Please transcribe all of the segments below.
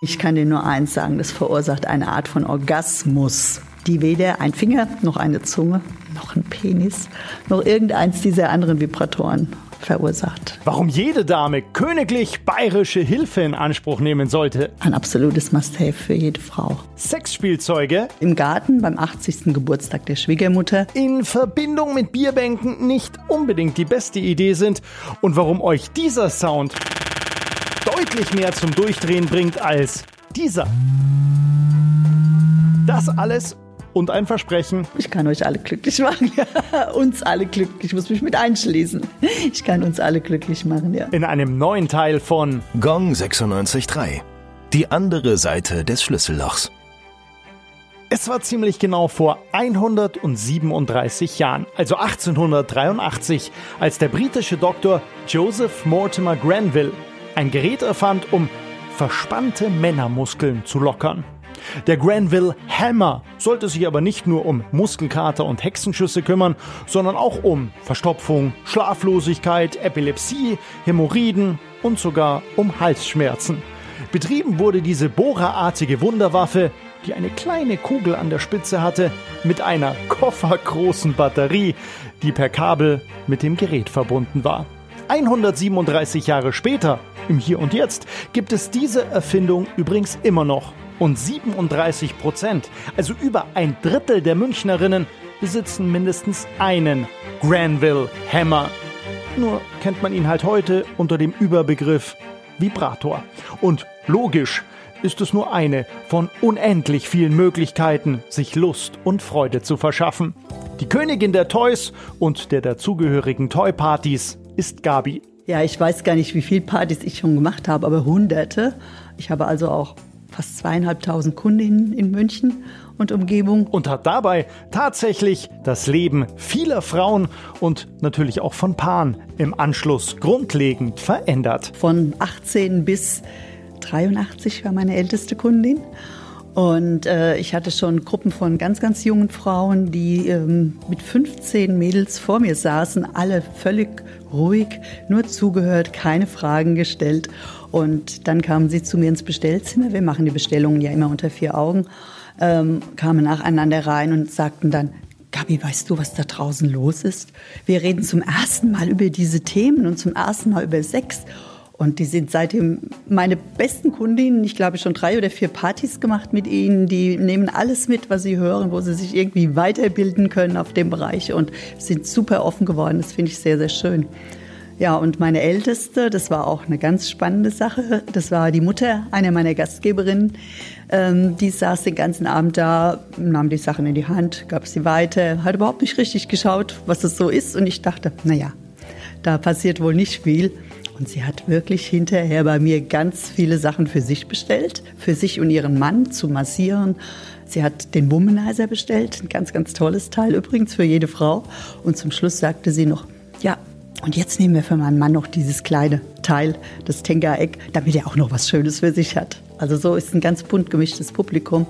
Ich kann dir nur eins sagen, das verursacht eine Art von Orgasmus, die weder ein Finger noch eine Zunge noch ein Penis noch irgendeins dieser anderen Vibratoren verursacht. Warum jede Dame königlich bayerische Hilfe in Anspruch nehmen sollte. Ein absolutes Must-Have für jede Frau. Sexspielzeuge. Im Garten beim 80. Geburtstag der Schwiegermutter. In Verbindung mit Bierbänken nicht unbedingt die beste Idee sind. Und warum euch dieser Sound deutlich mehr zum Durchdrehen bringt als dieser. Das alles und ein Versprechen. Ich kann euch alle glücklich machen. Ja. Uns alle glücklich. Ich muss mich mit einschließen. Ich kann uns alle glücklich machen, ja. In einem neuen Teil von Gong 96.3. Die andere Seite des Schlüssellochs. Es war ziemlich genau vor 137 Jahren, also 1883, als der britische Doktor Joseph Mortimer Granville ein Gerät erfand, um verspannte Männermuskeln zu lockern. Der Granville Hammer sollte sich aber nicht nur um Muskelkater und Hexenschüsse kümmern, sondern auch um Verstopfung, Schlaflosigkeit, Epilepsie, Hämorrhoiden und sogar um Halsschmerzen. Betrieben wurde diese bohrerartige Wunderwaffe, die eine kleine Kugel an der Spitze hatte, mit einer koffergroßen Batterie, die per Kabel mit dem Gerät verbunden war. 137 Jahre später, im Hier und Jetzt, gibt es diese Erfindung übrigens immer noch und 37 Prozent, also über ein Drittel der Münchnerinnen, besitzen mindestens einen Granville Hammer. Nur kennt man ihn halt heute unter dem Überbegriff Vibrator. Und logisch ist es nur eine von unendlich vielen Möglichkeiten, sich Lust und Freude zu verschaffen. Die Königin der Toys und der dazugehörigen Toy-Partys ist Gabi. Ja, ich weiß gar nicht, wie viele Partys ich schon gemacht habe, aber hunderte. Ich habe also auch fast zweieinhalbtausend Kundinnen in München und Umgebung. Und hat dabei tatsächlich das Leben vieler Frauen und natürlich auch von Paaren im Anschluss grundlegend verändert. Von 18 bis 83 war meine älteste Kundin. Und äh, ich hatte schon Gruppen von ganz, ganz jungen Frauen, die ähm, mit 15 Mädels vor mir saßen, alle völlig ruhig, nur zugehört, keine Fragen gestellt. Und dann kamen sie zu mir ins Bestellzimmer. Wir machen die Bestellungen ja immer unter vier Augen. Ähm, kamen nacheinander rein und sagten dann, Gabi, weißt du, was da draußen los ist? Wir reden zum ersten Mal über diese Themen und zum ersten Mal über Sex. Und die sind seitdem meine besten Kundinnen. Ich glaube, schon drei oder vier Partys gemacht mit ihnen. Die nehmen alles mit, was sie hören, wo sie sich irgendwie weiterbilden können auf dem Bereich und sind super offen geworden. Das finde ich sehr, sehr schön. Ja, und meine Älteste, das war auch eine ganz spannende Sache. Das war die Mutter einer meiner Gastgeberinnen. Ähm, die saß den ganzen Abend da, nahm die Sachen in die Hand, gab sie weiter, hat überhaupt nicht richtig geschaut, was es so ist. Und ich dachte, naja, da passiert wohl nicht viel. Und sie hat wirklich hinterher bei mir ganz viele Sachen für sich bestellt, für sich und ihren Mann zu massieren. Sie hat den Womanizer bestellt, ein ganz, ganz tolles Teil übrigens für jede Frau. Und zum Schluss sagte sie noch, ja, und jetzt nehmen wir für meinen Mann noch dieses kleine Teil, das Tenga-Eck, damit er auch noch was Schönes für sich hat. Also so ist ein ganz bunt gemischtes Publikum.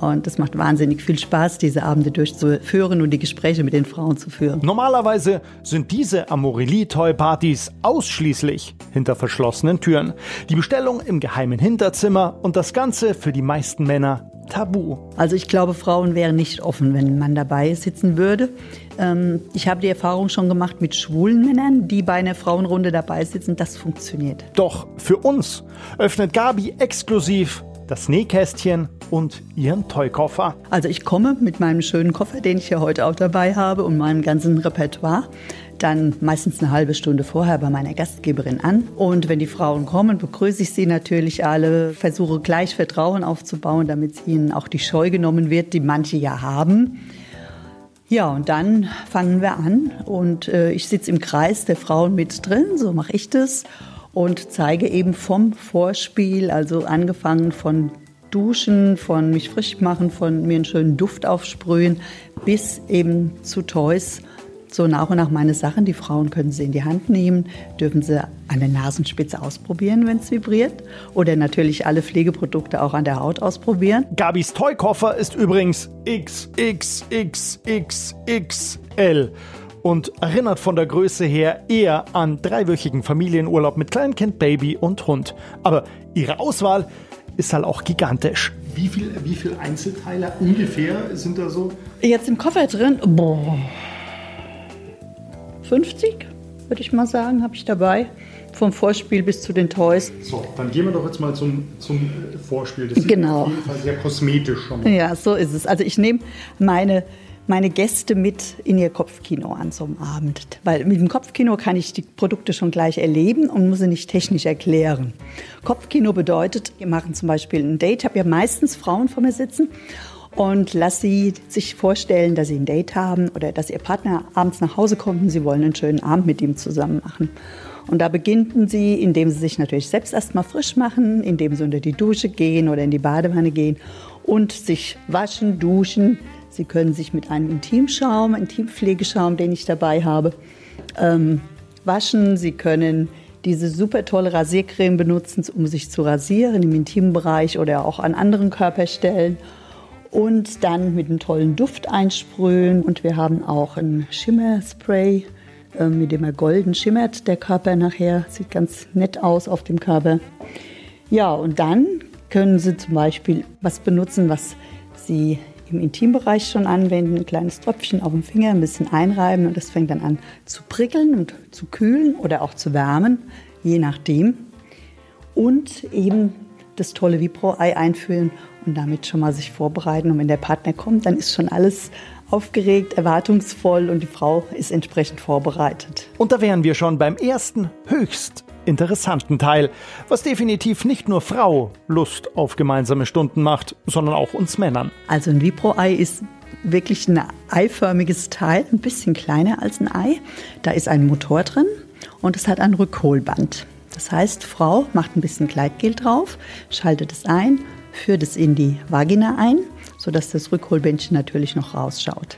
Und es macht wahnsinnig viel Spaß, diese Abende durchzuführen und die Gespräche mit den Frauen zu führen. Normalerweise sind diese Amorelie-Toy-Partys ausschließlich hinter verschlossenen Türen. Die Bestellung im geheimen Hinterzimmer und das Ganze für die meisten Männer tabu. Also ich glaube, Frauen wären nicht offen, wenn ein Mann dabei sitzen würde. Ähm, ich habe die Erfahrung schon gemacht mit schwulen Männern, die bei einer Frauenrunde dabei sitzen. Das funktioniert. Doch für uns öffnet Gabi exklusiv das Nähkästchen und ihren Toykoffer. Also ich komme mit meinem schönen Koffer, den ich ja heute auch dabei habe und meinem ganzen Repertoire, dann meistens eine halbe Stunde vorher bei meiner Gastgeberin an. Und wenn die Frauen kommen, begrüße ich sie natürlich alle, versuche gleich Vertrauen aufzubauen, damit ihnen auch die Scheu genommen wird, die manche ja haben. Ja, und dann fangen wir an und äh, ich sitze im Kreis der Frauen mit drin, so mache ich das und zeige eben vom Vorspiel, also angefangen von Duschen, von mich frisch machen, von mir einen schönen Duft aufsprühen, bis eben zu Toys. So nach und nach meine Sachen. Die Frauen können sie in die Hand nehmen, dürfen sie an der Nasenspitze ausprobieren, wenn es vibriert. Oder natürlich alle Pflegeprodukte auch an der Haut ausprobieren. Gabis Toykoffer ist übrigens XXXXXL und erinnert von der Größe her eher an dreiwöchigen Familienurlaub mit Kleinkind, Baby und Hund. Aber ihre Auswahl ist halt auch gigantisch. Wie viele wie viel Einzelteile ungefähr sind da so? Jetzt im Koffer drin, boah, 50 würde ich mal sagen, habe ich dabei. Vom Vorspiel bis zu den Toys. So, dann gehen wir doch jetzt mal zum, zum Vorspiel. Das genau. ist auf jeden Fall sehr kosmetisch schon mal. Ja, so ist es. Also ich nehme meine meine Gäste mit in ihr Kopfkino an so einem Abend. Weil mit dem Kopfkino kann ich die Produkte schon gleich erleben und muss sie nicht technisch erklären. Kopfkino bedeutet, wir machen zum Beispiel ein Date, habe ja meistens Frauen vor mir sitzen und lass sie sich vorstellen, dass sie ein Date haben oder dass ihr Partner abends nach Hause kommt und sie wollen einen schönen Abend mit ihm zusammen machen. Und da beginnen sie, indem sie sich natürlich selbst erstmal frisch machen, indem sie unter die Dusche gehen oder in die Badewanne gehen und sich waschen, duschen, Sie können sich mit einem Intimschaum, Intimpflegeschaum, den ich dabei habe, ähm, waschen. Sie können diese super tolle Rasiercreme benutzen, um sich zu rasieren im intimen Bereich oder auch an anderen Körperstellen. Und dann mit einem tollen Duft einsprühen. Und wir haben auch ein Schimmerspray, äh, mit dem er golden schimmert. Der Körper nachher sieht ganz nett aus auf dem Körper. Ja, und dann können Sie zum Beispiel was benutzen, was Sie im Intimbereich schon anwenden, ein kleines Tröpfchen auf dem Finger, ein bisschen einreiben und das fängt dann an zu prickeln und zu kühlen oder auch zu wärmen, je nachdem. Und eben das tolle Vibro-Ei einfüllen und damit schon mal sich vorbereiten. Und wenn der Partner kommt, dann ist schon alles aufgeregt, erwartungsvoll und die Frau ist entsprechend vorbereitet. Und da wären wir schon beim ersten höchst interessanten Teil, was definitiv nicht nur Frau Lust auf gemeinsame Stunden macht, sondern auch uns Männern. Also ein Vibro-Ei ist wirklich ein eiförmiges Teil, ein bisschen kleiner als ein Ei. Da ist ein Motor drin und es hat ein Rückholband. Das heißt, Frau macht ein bisschen Kleidgel drauf, schaltet es ein, führt es in die Vagina ein, sodass das Rückholbändchen natürlich noch rausschaut.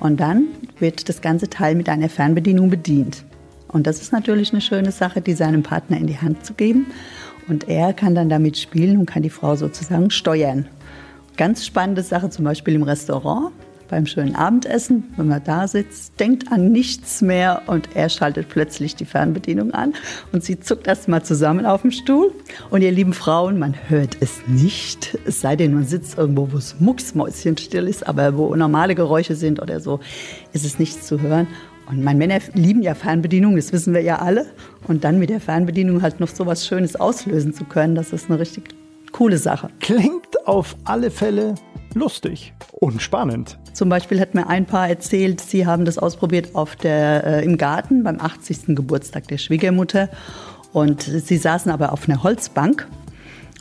Und dann wird das ganze Teil mit einer Fernbedienung bedient. Und das ist natürlich eine schöne Sache, die seinem Partner in die Hand zu geben. Und er kann dann damit spielen und kann die Frau sozusagen steuern. Ganz spannende Sache zum Beispiel im Restaurant beim schönen Abendessen, wenn man da sitzt, denkt an nichts mehr und er schaltet plötzlich die Fernbedienung an und sie zuckt erst mal zusammen auf dem Stuhl. Und ihr lieben Frauen, man hört es nicht, es sei denn, man sitzt irgendwo, wo es mucksmäuschenstill ist, aber wo normale Geräusche sind oder so, ist es nichts zu hören. Und meine Männer lieben ja Fernbedienung, das wissen wir ja alle. Und dann mit der Fernbedienung halt noch so was Schönes auslösen zu können, das ist eine richtig coole Sache. Klingt auf alle Fälle lustig und spannend. Zum Beispiel hat mir ein Paar erzählt, sie haben das ausprobiert auf der, äh, im Garten beim 80. Geburtstag der Schwiegermutter. Und sie saßen aber auf einer Holzbank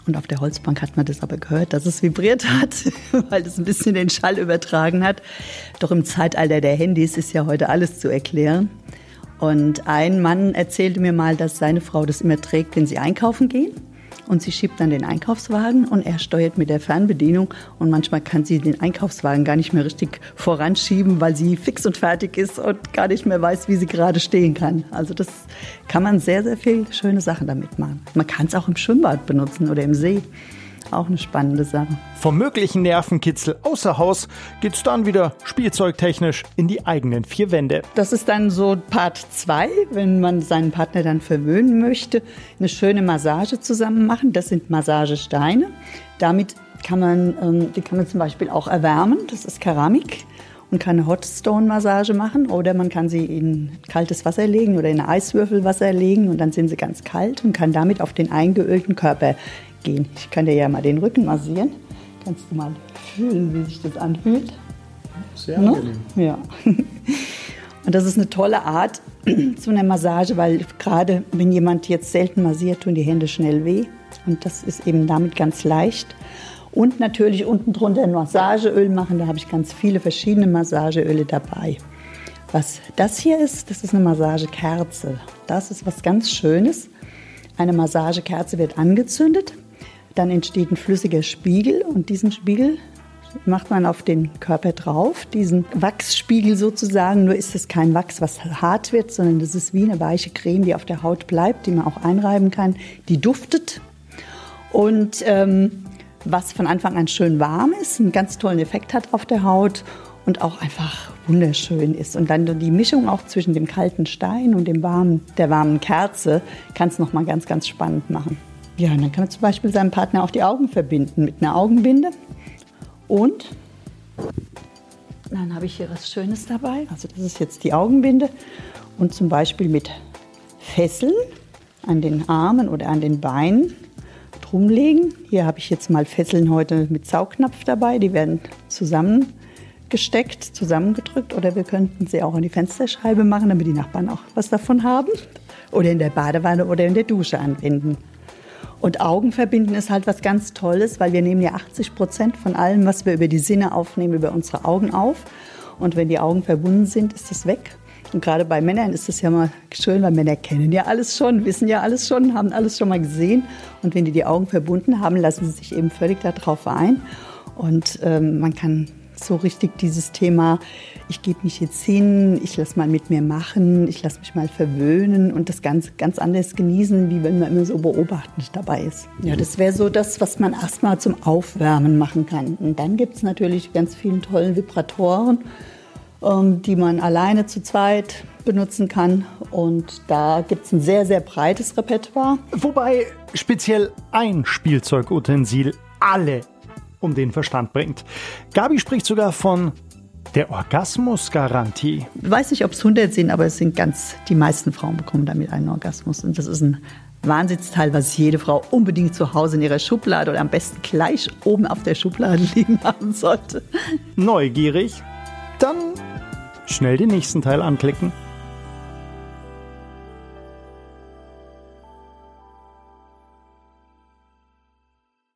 und auf der Holzbank hat man das aber gehört, dass es vibriert hat, weil es ein bisschen den Schall übertragen hat. Doch im Zeitalter der Handys ist ja heute alles zu erklären. Und ein Mann erzählte mir mal, dass seine Frau das immer trägt, wenn sie einkaufen gehen und sie schiebt dann den Einkaufswagen und er steuert mit der Fernbedienung und manchmal kann sie den Einkaufswagen gar nicht mehr richtig voranschieben, weil sie fix und fertig ist und gar nicht mehr weiß, wie sie gerade stehen kann. Also das kann man sehr, sehr viele schöne Sachen damit machen. Man kann es auch im Schwimmbad benutzen oder im See. Auch eine spannende Sache. Vom möglichen Nervenkitzel außer Haus geht's dann wieder spielzeugtechnisch in die eigenen vier Wände. Das ist dann so Part 2, wenn man seinen Partner dann verwöhnen möchte, eine schöne Massage zusammen machen. Das sind Massagesteine. Damit kann man, ähm, die kann man zum Beispiel auch erwärmen. Das ist Keramik und kann eine Hotstone-Massage machen oder man kann sie in kaltes Wasser legen oder in Eiswürfelwasser legen und dann sind sie ganz kalt und kann damit auf den eingeölten Körper gehen. Ich kann dir ja mal den Rücken massieren. Kannst du mal fühlen, wie sich das anfühlt? Sehr ne? angenehm. Ja. Und das ist eine tolle Art zu einer Massage, weil gerade wenn jemand jetzt selten massiert, tun die Hände schnell weh. Und das ist eben damit ganz leicht. Und natürlich unten drunter ein Massageöl machen. Da habe ich ganz viele verschiedene Massageöle dabei. Was das hier ist, das ist eine Massagekerze. Das ist was ganz Schönes. Eine Massagekerze wird angezündet dann entsteht ein flüssiger Spiegel und diesen Spiegel macht man auf den Körper drauf, diesen Wachsspiegel sozusagen. Nur ist es kein Wachs, was hart wird, sondern das ist wie eine weiche Creme, die auf der Haut bleibt, die man auch einreiben kann. Die duftet und ähm, was von Anfang an schön warm ist, einen ganz tollen Effekt hat auf der Haut und auch einfach wunderschön ist. Und dann die Mischung auch zwischen dem kalten Stein und dem warmen, der warmen Kerze kann es nochmal ganz, ganz spannend machen. Ja, dann kann man zum Beispiel seinem Partner auch die Augen verbinden mit einer Augenbinde. Und dann habe ich hier was Schönes dabei. Also das ist jetzt die Augenbinde. Und zum Beispiel mit Fesseln an den Armen oder an den Beinen drumlegen. Hier habe ich jetzt mal Fesseln heute mit Saugnapf dabei. Die werden zusammengesteckt, zusammengedrückt. Oder wir könnten sie auch an die Fensterscheibe machen, damit die Nachbarn auch was davon haben. Oder in der Badewanne oder in der Dusche anwenden. Und Augen verbinden ist halt was ganz Tolles, weil wir nehmen ja 80 Prozent von allem, was wir über die Sinne aufnehmen, über unsere Augen auf. Und wenn die Augen verbunden sind, ist das weg. Und gerade bei Männern ist es ja mal schön, weil Männer kennen ja alles schon, wissen ja alles schon, haben alles schon mal gesehen. Und wenn die die Augen verbunden haben, lassen sie sich eben völlig darauf ein. Und ähm, man kann so richtig dieses Thema, ich gebe mich jetzt hin, ich lasse mal mit mir machen, ich lasse mich mal verwöhnen und das ganz, ganz anders genießen, wie wenn man immer so beobachtend dabei ist. Ja, das wäre so das, was man erstmal zum Aufwärmen machen kann. Und dann gibt es natürlich ganz viele tolle Vibratoren, ähm, die man alleine zu zweit benutzen kann. Und da gibt es ein sehr, sehr breites Repertoire. Wobei speziell ein Spielzeugutensil alle um den Verstand bringt. Gabi spricht sogar von der Orgasmusgarantie. Ich weiß nicht, ob es 100 sind, aber es sind ganz, die meisten Frauen bekommen damit einen Orgasmus. Und das ist ein Wahnsinnsteil, was jede Frau unbedingt zu Hause in ihrer Schublade oder am besten gleich oben auf der Schublade liegen haben sollte. Neugierig? Dann schnell den nächsten Teil anklicken.